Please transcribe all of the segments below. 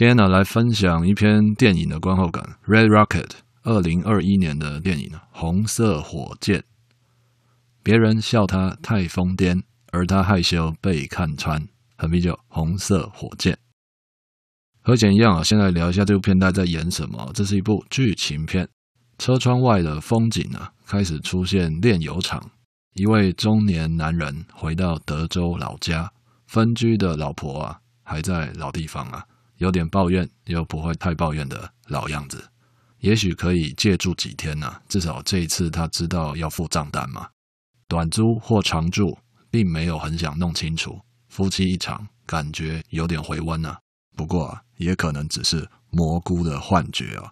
今天呢，来分享一篇电影的观后感，《Red Rocket》二零二一年的电影《红色火箭》。别人笑他太疯癫，而他害羞被看穿。很啤酒，红色火箭。和以前一样啊，先来聊一下这部片大概在演什么。这是一部剧情片。车窗外的风景啊，开始出现炼油厂。一位中年男人回到德州老家，分居的老婆啊，还在老地方啊。有点抱怨，又不会太抱怨的老样子，也许可以借住几天呢、至少这一次他知道要付账单嘛。短租或长住，并没有很想弄清楚。夫妻一场，感觉有点回温啊。不过，也可能只是蘑菇的幻觉啊。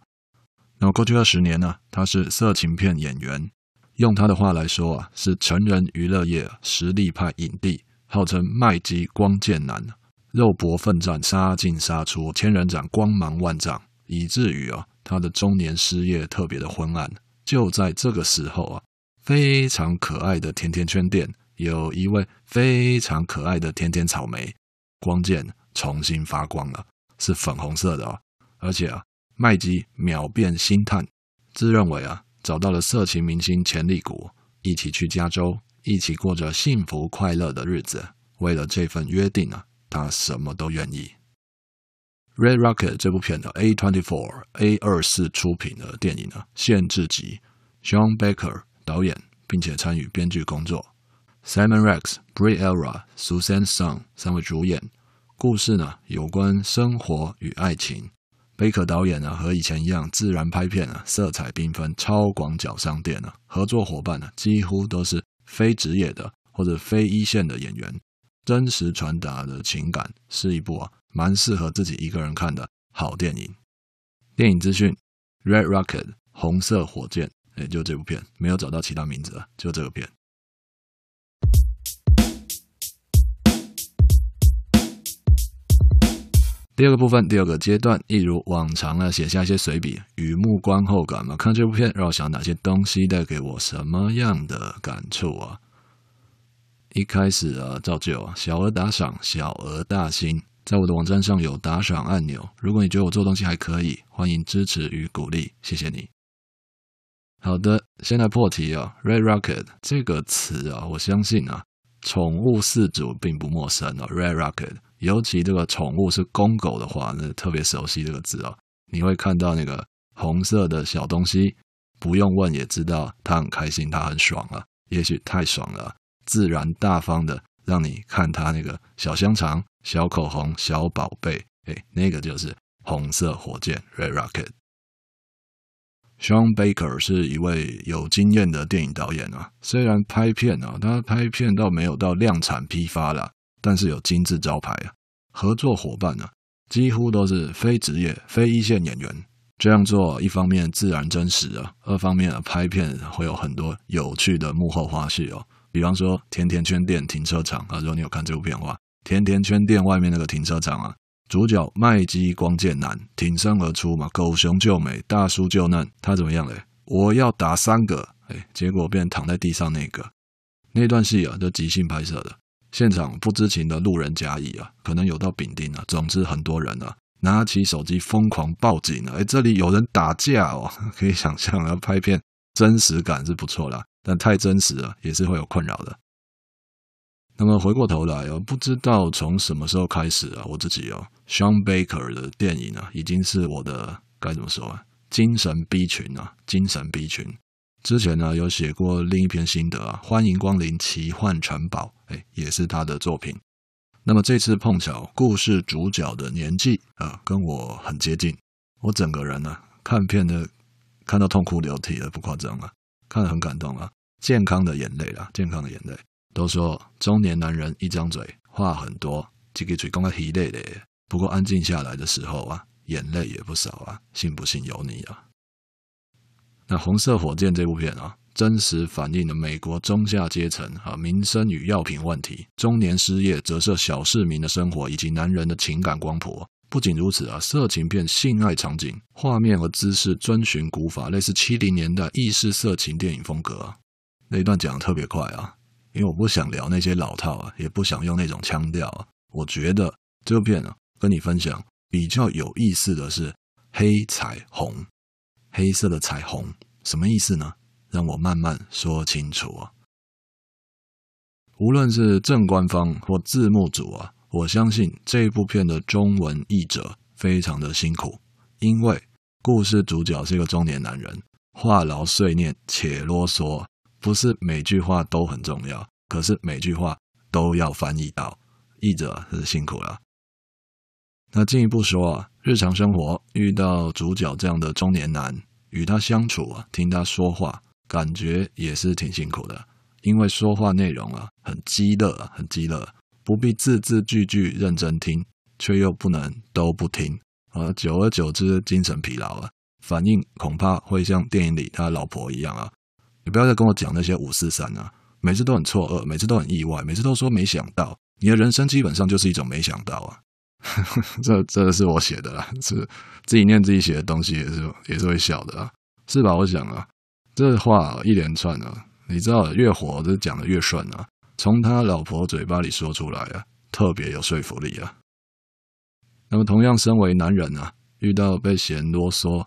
那么过去二十年呢、他是色情片演员，用他的话来说啊，是成人娱乐业实力派影帝，号称麦基光剑男。肉搏奋战，杀进杀出，千人斩，光芒万丈，以至于啊，他的中年事业特别的昏暗。就在这个时候啊，非常可爱的甜甜圈店有一位非常可爱的甜甜草莓，光剑重新发光了，是粉红色的啊，而且啊，麦基秒变星探，自认为啊，找到了色情明星潜力股，一起去加州，一起过着幸福快乐的日子。为了这份约定啊。他什么都愿意。《Red Rocket》这部片的 A twenty four A 二四出品的电影呢，限制级，Sean Baker 导演，并且参与编剧工作，Simon Rex、Brie Larson、Suzanne Song 三位主演。故事呢，有关生活与爱情。贝克导演呢，和以前一样，自然拍片啊，色彩缤纷，超广角商店啊，合作伙伴呢，几乎都是非职业的或者非一线的演员。真实传达的情感是一部啊，蛮适合自己一个人看的好电影。电影资讯：Red Rocket，红色火箭，也就这部片，没有找到其他名字了，就这个片。第二个部分，第二个阶段，一如往常啊，写下一些随笔，雨木观后感嘛。看这部片，让我想哪些东西带给我什么样的感触啊？一开始啊，照旧啊，小额打赏，小额大新，在我的网站上有打赏按钮。如果你觉得我做东西还可以，欢迎支持与鼓励，谢谢你。好的，先来破题啊，Red Rocket 这个词啊，我相信啊，宠物饲主并不陌生啊，Red Rocket，尤其这个宠物是公狗的话，那特别熟悉这个字啊。你会看到那个红色的小东西，不用问也知道它很开心，它很爽啊，也许太爽了。自然大方的让你看他那个小香肠、小口红、小宝贝，哎，那个就是红色火箭 （Red Rocket）。Sean Baker 是一位有经验的电影导演啊，虽然拍片啊，他拍片倒没有到量产批发了，但是有金字招牌啊。合作伙伴呢、啊，几乎都是非职业、非一线演员。这样做一方面自然真实啊，二方面啊，拍片会有很多有趣的幕后花絮哦。比方说，甜甜圈店停车场啊，如果你有看这部片的话，甜甜圈店外面那个停车场啊，主角麦基光剑男挺身而出嘛，狗熊救美，大叔救难，他怎么样嘞？我要打三个，哎，结果变躺在地上那个。那段戏啊，就即兴拍摄的，现场不知情的路人甲乙啊，可能有到丙丁啊，总之很多人啊，拿起手机疯狂报警了，哎，这里有人打架哦，可以想象，要拍片真实感是不错啦。但太真实了，也是会有困扰的。那么回过头来哦，不知道从什么时候开始啊，我自己哦，Sean Baker 的电影啊，已经是我的该怎么说啊，精神 B 群啊，精神 B 群。之前呢，有写过另一篇心得啊，欢迎光临奇幻城堡，哎，也是他的作品。那么这次碰巧，故事主角的年纪啊，跟我很接近，我整个人呢、看片的看到痛哭流涕了，不夸张啊，看得很感动啊。健康的眼泪啦，健康的眼泪。都说中年男人一张嘴话很多，这个嘴讲个稀累的，不过安静下来的时候啊，眼泪也不少啊，信不信由你啊。那《红色火箭》这部片啊，真实反映了美国中下阶层啊民生与药品问题，中年失业折射小市民的生活以及男人的情感光谱。不仅如此啊，色情片性爱场景画面和姿势遵循古法，类似七零年代意式色情电影风格啊。那一段讲得特别快啊，因为我不想聊那些老套啊，也不想用那种腔调啊。我觉得这部片啊，跟你分享比较有意思的是黑彩虹。黑色的彩虹什么意思呢？让我慢慢说清楚啊。无论是正官方或字幕组啊，我相信这部片的中文译者非常的辛苦，因为故事主角是一个中年男人，话痨碎念且啰嗦，不是每句话都很重要，可是每句话都要翻译到，译者是辛苦了。那进一步说啊，日常生活遇到主角这样的中年男。与他相处啊，听他说话，感觉也是挺辛苦的。因为说话内容啊，很鸡肋，很鸡肋，不必字字句句认真听，却又不能都不听而。久而久之，精神疲劳啊，反应恐怕会像电影里他老婆一样啊。你不要再跟我讲那些五四三啊，每次都很错愕，每次都很意外，每次都说没想到。你的人生基本上就是一种没想到啊。这这是我写的啦，是自己念自己写的东西，也是也是会笑的啊，是吧？我想啊，这话一连串啊，你知道，越火就讲的越顺啊，从他老婆嘴巴里说出来啊，特别有说服力啊。那么，同样身为男人啊，遇到被嫌啰嗦，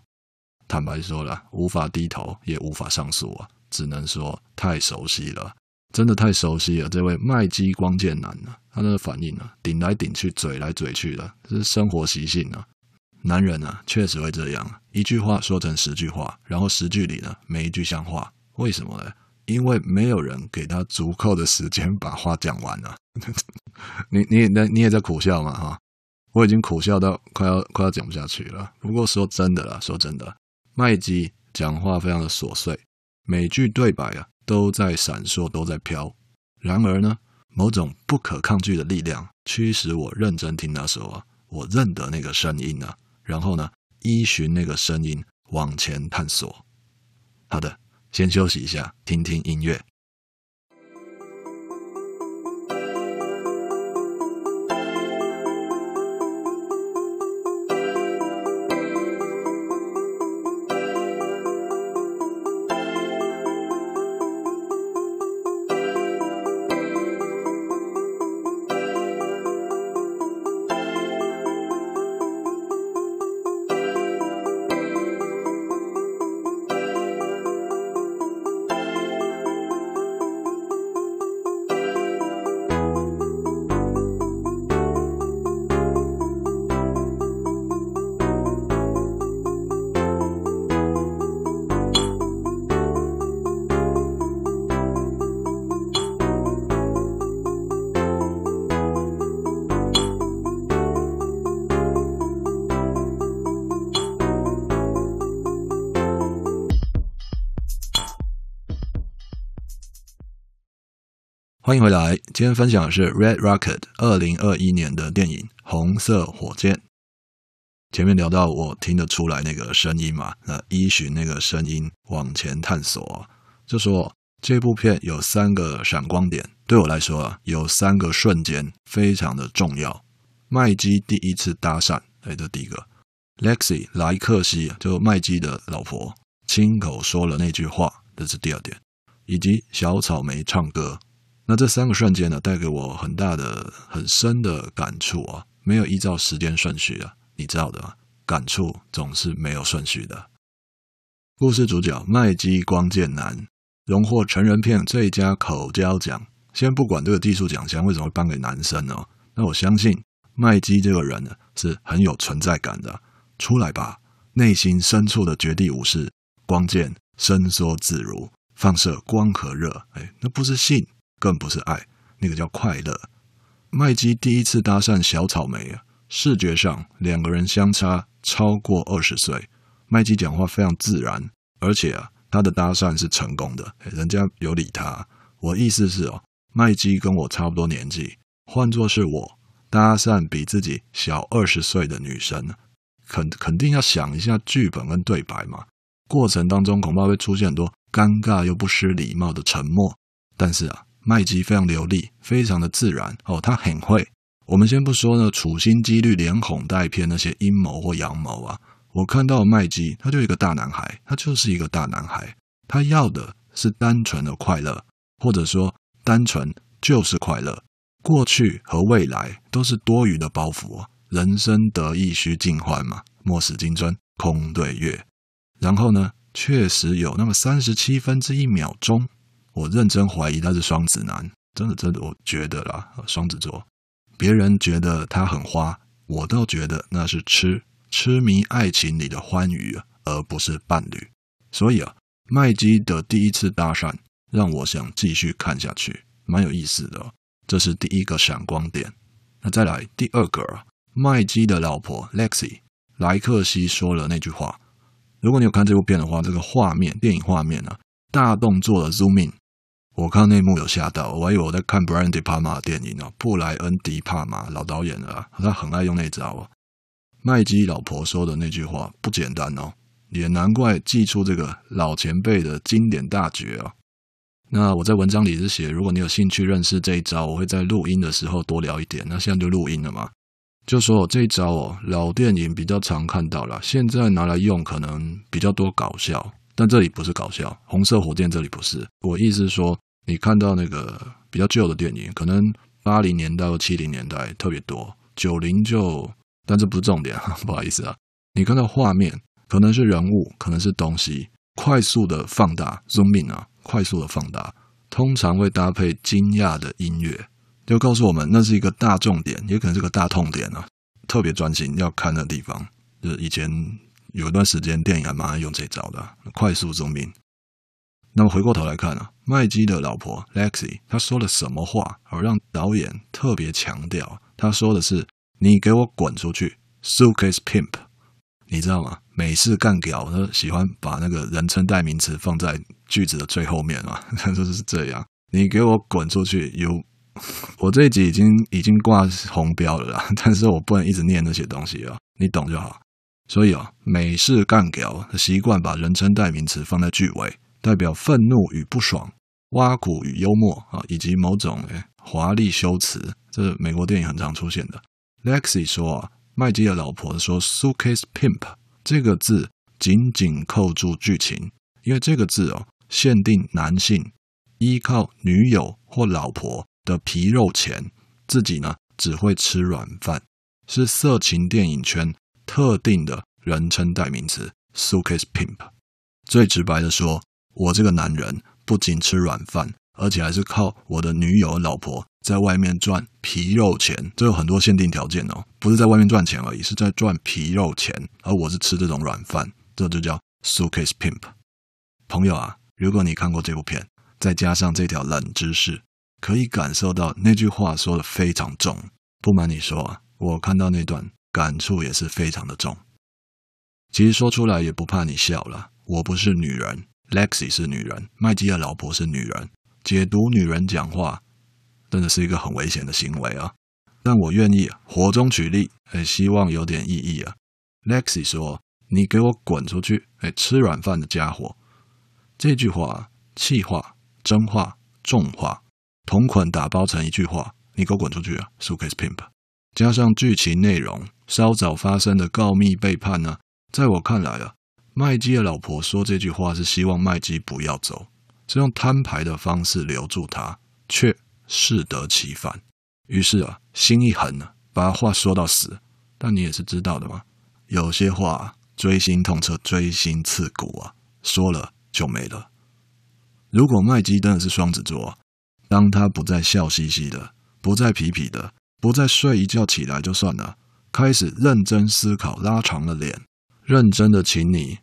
坦白说了，无法低头，也无法上诉啊，只能说太熟悉了。真的太熟悉了，这位麦基光剑男啊，他的反应啊，顶来顶去，嘴来嘴去的，这是生活习性啊。男人啊，确实会这样，一句话说成十句话，然后十句里呢，没一句像话。为什么呢？因为没有人给他足够的时间把话讲完啊。你你你你也在苦笑嘛哈？我已经苦笑到快要快要讲不下去了。不过说真的啦，说真的，麦基讲话非常的琐碎，每句对白啊。都在闪烁，都在飘。然而呢，某种不可抗拒的力量驱使我认真听他说啊，我认得那个声音啊，然后呢，依循那个声音往前探索。好的，先休息一下，听听音乐。欢迎回来，今天分享的是《Red Rocket》二零二一年的电影《红色火箭》。前面聊到我听得出来那个声音嘛，那依循那个声音往前探索，就说这部片有三个闪光点，对我来说啊，有三个瞬间非常的重要。麦基第一次搭讪，哎，这第一个；Lexi 莱克西就麦基的老婆亲口说了那句话，这是第二点；以及小草莓唱歌。那这三个瞬间呢，带给我很大的、很深的感触啊！没有依照时间顺序啊，你知道的吗？感触总是没有顺序的。故事主角麦基光剑男荣获成人片最佳口交奖。先不管这个技术奖项为什么会颁给男生呢？那我相信麦基这个人呢是很有存在感的。出来吧，内心深处的绝地武士，光剑伸缩自如，放射光和热。哎，那不是性。更不是爱，那个叫快乐。麦基第一次搭讪小草莓啊，视觉上两个人相差超过二十岁。麦基讲话非常自然，而且啊，他的搭讪是成功的，人家有理他。我意思是哦，麦基跟我差不多年纪，换作是我，搭讪比自己小二十岁的女生，肯肯定要想一下剧本跟对白嘛。过程当中恐怕会出现很多尴尬又不失礼貌的沉默。但是啊，麦基非常流利，非常的自然哦，他很会。我们先不说呢，处心积虑连哄带骗那些阴谋或阳谋啊。我看到麦基，他就一个大男孩，他就是一个大男孩，他要的是单纯的快乐，或者说单纯就是快乐。过去和未来都是多余的包袱啊，人生得意须尽欢嘛，莫使金樽空对月。然后呢，确实有那么三十七分之一秒钟，我认真怀疑他是双子男，真的真的，我觉得啦，双子座。别人觉得他很花，我倒觉得那是痴痴迷爱情里的欢愉，而不是伴侣。所以啊，麦基的第一次搭讪让我想继续看下去，蛮有意思的。这是第一个闪光点。那再来第二个啊，麦基的老婆 Lexi 莱克西说了那句话。如果你有看这部片的话，这个画面电影画面啊，大动作的 zoom in，我看那幕有吓到，我还以为我在看 Brian De Palma 的电影哦，布莱恩·迪帕玛老导演了，他很爱用那招啊。麦基老婆说的那句话不简单哦，也难怪祭出这个老前辈的经典大绝啊。那我在文章里是写，如果你有兴趣认识这一招，我会在录音的时候多聊一点。那现在就录音了嘛，就说这一招哦，老电影比较常看到了，现在拿来用可能比较多搞笑，但这里不是搞笑。红色火箭这里不是，我意思是说，你看到那个比较旧的电影，可能八零年代或七零年代特别多，九零就，但这不是重点，不好意思啊。你看到画面可能是人物，可能是东西，快速的放大，zoom in 啊。快速的放大，通常会搭配惊讶的音乐，就告诉我们那是一个大重点，也可能是个大痛点啊。特别专心要看的地方，就是以前有一段时间电影还蛮爱用这招的，快速 zoom in。那么回过头来看啊，麦基的老婆 Lexi 她说了什么话，而让导演特别强调？他说的是：“你给我滚出去，Suitcase Pimp。”你知道吗？美式干屌，他喜欢把那个人称代名词放在句子的最后面嘛，他说是这样。你给我滚出去！You，我这一集已经已经挂红标了啦，但是我不能一直念那些东西啊，你懂就好。所以啊，美式干屌习惯把人称代名词放在句尾，代表愤怒与不爽、挖苦与幽默啊，以及某种诶华丽修辞，这是美国电影很常出现的。Lexi 说啊。麦基的老婆说：“suitcase pimp 这个字紧紧扣住剧情，因为这个字哦，限定男性依靠女友或老婆的皮肉钱，自己呢只会吃软饭，是色情电影圈特定的人称代名词。suitcase pimp 最直白的说，我这个男人不仅吃软饭，而且还是靠我的女友、老婆。”在外面赚皮肉钱，这有很多限定条件哦，不是在外面赚钱而已，是在赚皮肉钱。而我是吃这种软饭，这就叫 suitcase pimp。朋友啊，如果你看过这部片，再加上这条冷知识，可以感受到那句话说的非常重。不瞒你说啊，我看到那段感触也是非常的重。其实说出来也不怕你笑了，我不是女人，Lexi 是女人，麦基的老婆是女人，解读女人讲话。真的是一个很危险的行为啊！但我愿意火中取栗，哎，希望有点意义啊。Lexi 说：“你给我滚出去！哎，吃软饭的家伙！”这句话气话、真话、重话，同捆打包成一句话：“你给我滚出去啊！”Suitcase Pimp，加上剧情内容稍早发生的告密背叛呢、在我看来啊，麦基的老婆说这句话是希望麦基不要走，是用摊牌的方式留住他，却。适得其反，于是啊，心一横呢，把话说到死。但你也是知道的嘛，有些话锥心痛彻，锥心刺骨啊，说了就没了。如果麦基真的是双子座，当他不再笑嘻嘻的，不再痞痞的，不再睡一觉起来就算了，开始认真思考，拉长了脸，认真的请你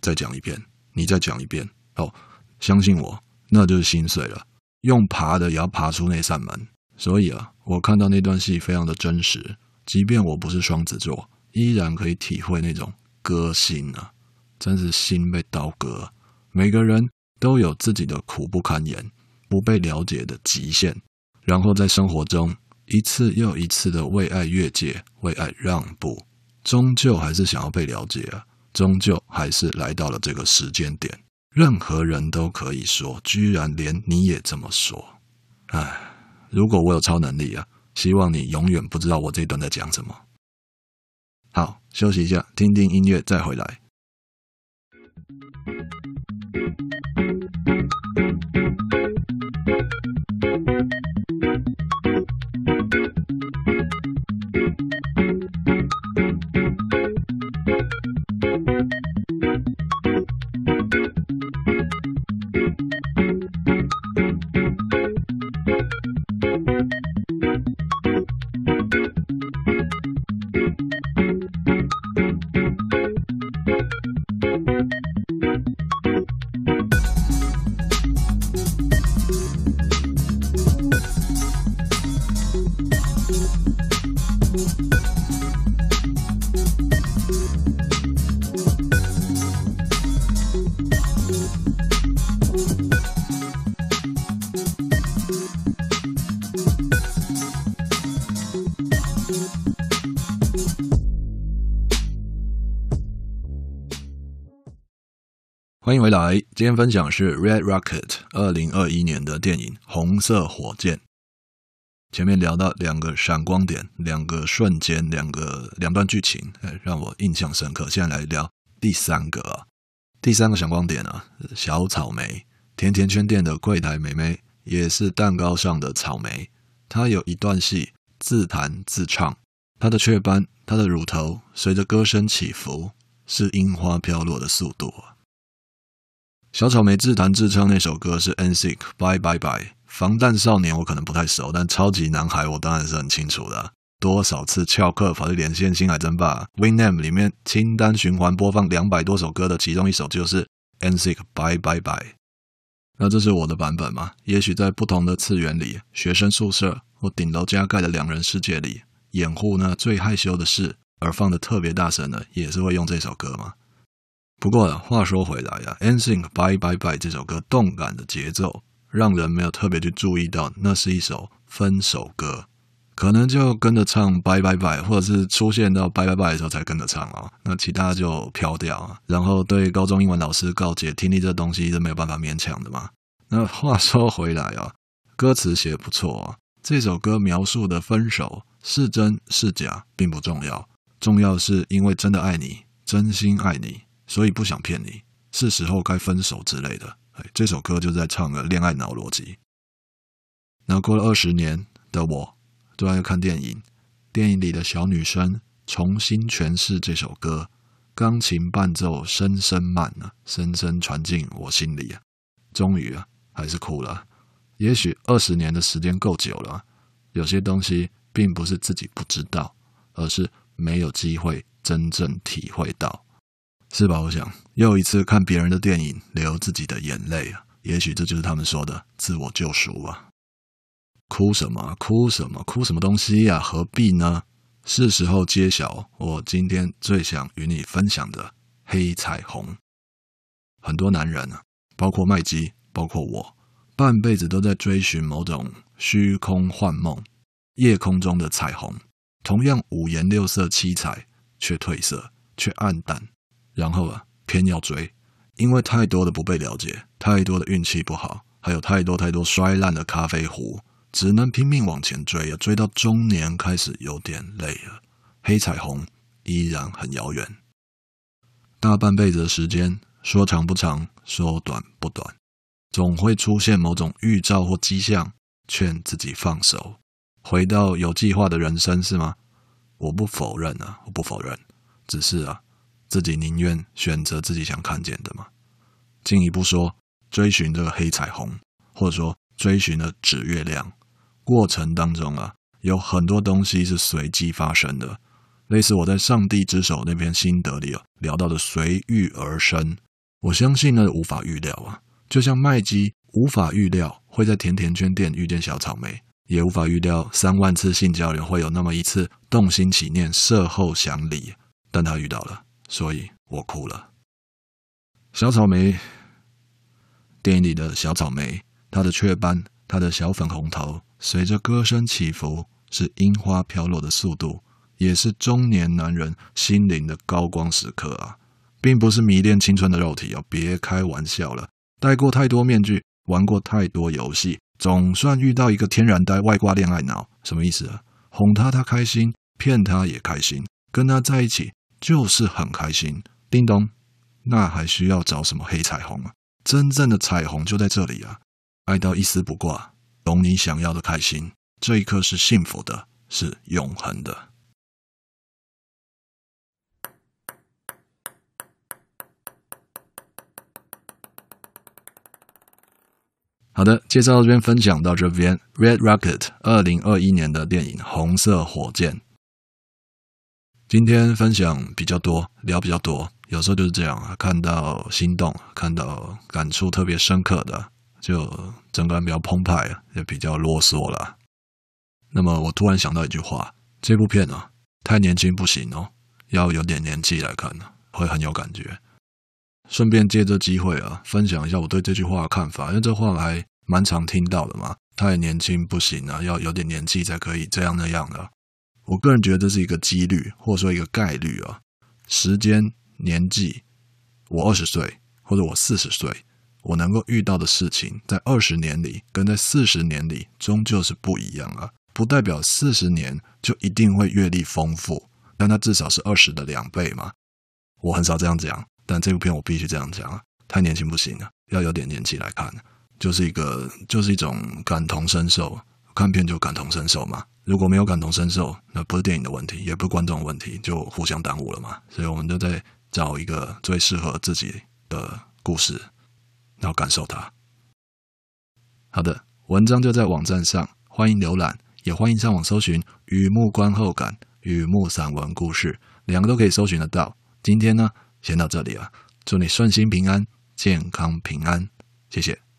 再讲一遍，你再讲一遍，哦，相信我，那就是心碎了。用爬的也要爬出那扇门，所以啊，我看到那段戏非常的真实。即便我不是双子座，依然可以体会那种割心啊，真是心被刀割。每个人都有自己的苦不堪言、不被了解的极限，然后在生活中一次又一次的为爱越界，为爱让步，终究还是想要被了解啊！终究还是来到了这个时间点，任何人都可以说，居然连你也这么说。唉，如果我有超能力啊，希望你永远不知道我这一段在讲什么。好，休息一下，听听音乐，再回来。欢迎回来，今天分享是《Red Rocket》二零二一年的电影《红色火箭》。前面聊到两个闪光点，两个瞬间，两个两段剧情，哎让我印象深刻。现在来聊第三个啊，第三个闪光点啊，小草莓，甜甜圈店的柜台妹妹，也是蛋糕上的草莓。她有一段戏自弹自唱，她的雀斑，她的乳头随着歌声起伏，是樱花飘落的速度啊。小草莓自弹自唱那首歌是 nsyc Bye Bye Bye，防弹少年我可能不太熟，但超级男孩我当然是很清楚的。多少次翘课跑去连线星海争霸，Winamp 里面清单循环播放两百多首歌的其中一首就是 nsyc Bye Bye Bye。那这是我的版本吗？也许在不同的次元里，学生宿舍或顶楼加盖的两人世界里，掩护那最害羞的事而放的特别大声的，也是会用这首歌吗？不过话说回来呀，NSYNC Bye Bye Bye 这首歌动感的节奏，让人没有特别去注意到那是一首分手歌，可能就跟着唱 Bye Bye Bye，或者是出现到 Bye Bye Bye 的时候才跟着唱啊，那其他就飘掉啊。然后对高中英文老师告诫，听力这东西是没有办法勉强的嘛。那话说回来啊，歌词写不错啊，这首歌描述的分手是真是假并不重要，重要是因为真的爱你，真心爱你。所以不想骗你，是时候该分手之类的。哎，这首歌就在唱个恋爱脑逻辑。那过了二十年的我，都在看电影，电影里的小女生重新诠释这首歌，钢琴伴奏深深慢啊，深深传进我心里啊。终于啊，还是哭了。也许二十年的时间够久了，有些东西并不是自己不知道，而是没有机会真正体会到。是吧？我想又一次看别人的电影，流自己的眼泪啊！也许这就是他们说的自我救赎啊！哭什么？哭什么？哭什么东西呀？何必呢？是时候揭晓我今天最想与你分享的黑彩虹。很多男人啊，包括麦基，包括我，半辈子都在追寻某种虚空幻梦，夜空中的彩虹，同样五颜六色、七彩，却褪色，却暗淡。然后啊，偏要追，因为太多的不被了解，太多的运气不好，还有太多太多摔烂的咖啡壶，只能拼命往前追啊，追到中年开始有点累了。黑彩虹依然很遥远，大半辈子的时间，说长不长，说短不短，总会出现某种预兆或迹象，劝自己放手，回到有计划的人生，是吗？我不否认啊，我不否认，只是啊。自己宁愿选择自己想看见的吗？进一步说，追寻这个黑彩虹，或者说追寻的指月亮过程当中啊，有很多东西是随机发生的，类似我在《上帝之手》那篇心得里啊聊到的随遇而生。我相信呢，无法预料啊，就像麦基无法预料会在甜甜圈店遇见小草莓，也无法预料三万次性交流会有那么一次动心起念，事后想离，但他遇到了。所以我哭了。小草莓，电影里的小草莓，她的雀斑，她的小粉红头，随着歌声起伏，是樱花飘落的速度，也是中年男人心灵的高光时刻啊，并不是迷恋青春的肉体哦，别开玩笑了。戴过太多面具，玩过太多游戏，总算遇到一个天然呆、外挂恋爱脑，什么意思啊？哄他他开心，骗他也开心，跟他在一起就是很开心。叮咚，那还需要找什么黑彩虹啊？真正的彩虹就在这里啊！爱到一丝不挂，懂你想要的开心，这一刻是幸福的，是永恒的。好的，介绍到这边，分享到这边。Red Rocket，二零二一年的电影《红色火箭》。今天分享比较多，聊比较多，有时候就是这样啊，看到心动，看到感触特别深刻的，就整个人比较澎湃，也比较啰嗦了。那么我突然想到一句话：这部片啊，太年轻不行哦，要有点年纪来看呢，会很有感觉。顺便借这机会啊，分享一下我对这句话的看法，因为这话还蛮常听到的嘛。太年轻不行啊，要有点年纪才可以这样那样的。我个人觉得这是一个几率，或者说一个概率啊。时间、年纪，我二十岁或者我四十岁，我能够遇到的事情，在二十年里跟在四十年里终究是不一样啊。不代表四十年就一定会阅历丰富，但它至少是二十的两倍嘛。我很少这样讲，但这部片我必须这样讲啊。太年轻不行啊，要有点年纪来看，就是一个，就是一种感同身受。看片就感同身受嘛，如果没有感同身受，那不是电影的问题，也不是观众的问题，就互相耽误了嘛。所以我们就在找一个最适合自己的故事，然后感受它。好的，文章就在网站上，欢迎浏览，也欢迎上网搜寻《雨幕观后感》《雨幕散文故事》，两个都可以搜寻得到。今天呢，先到这里了，祝你顺心平安，健康平安，谢谢。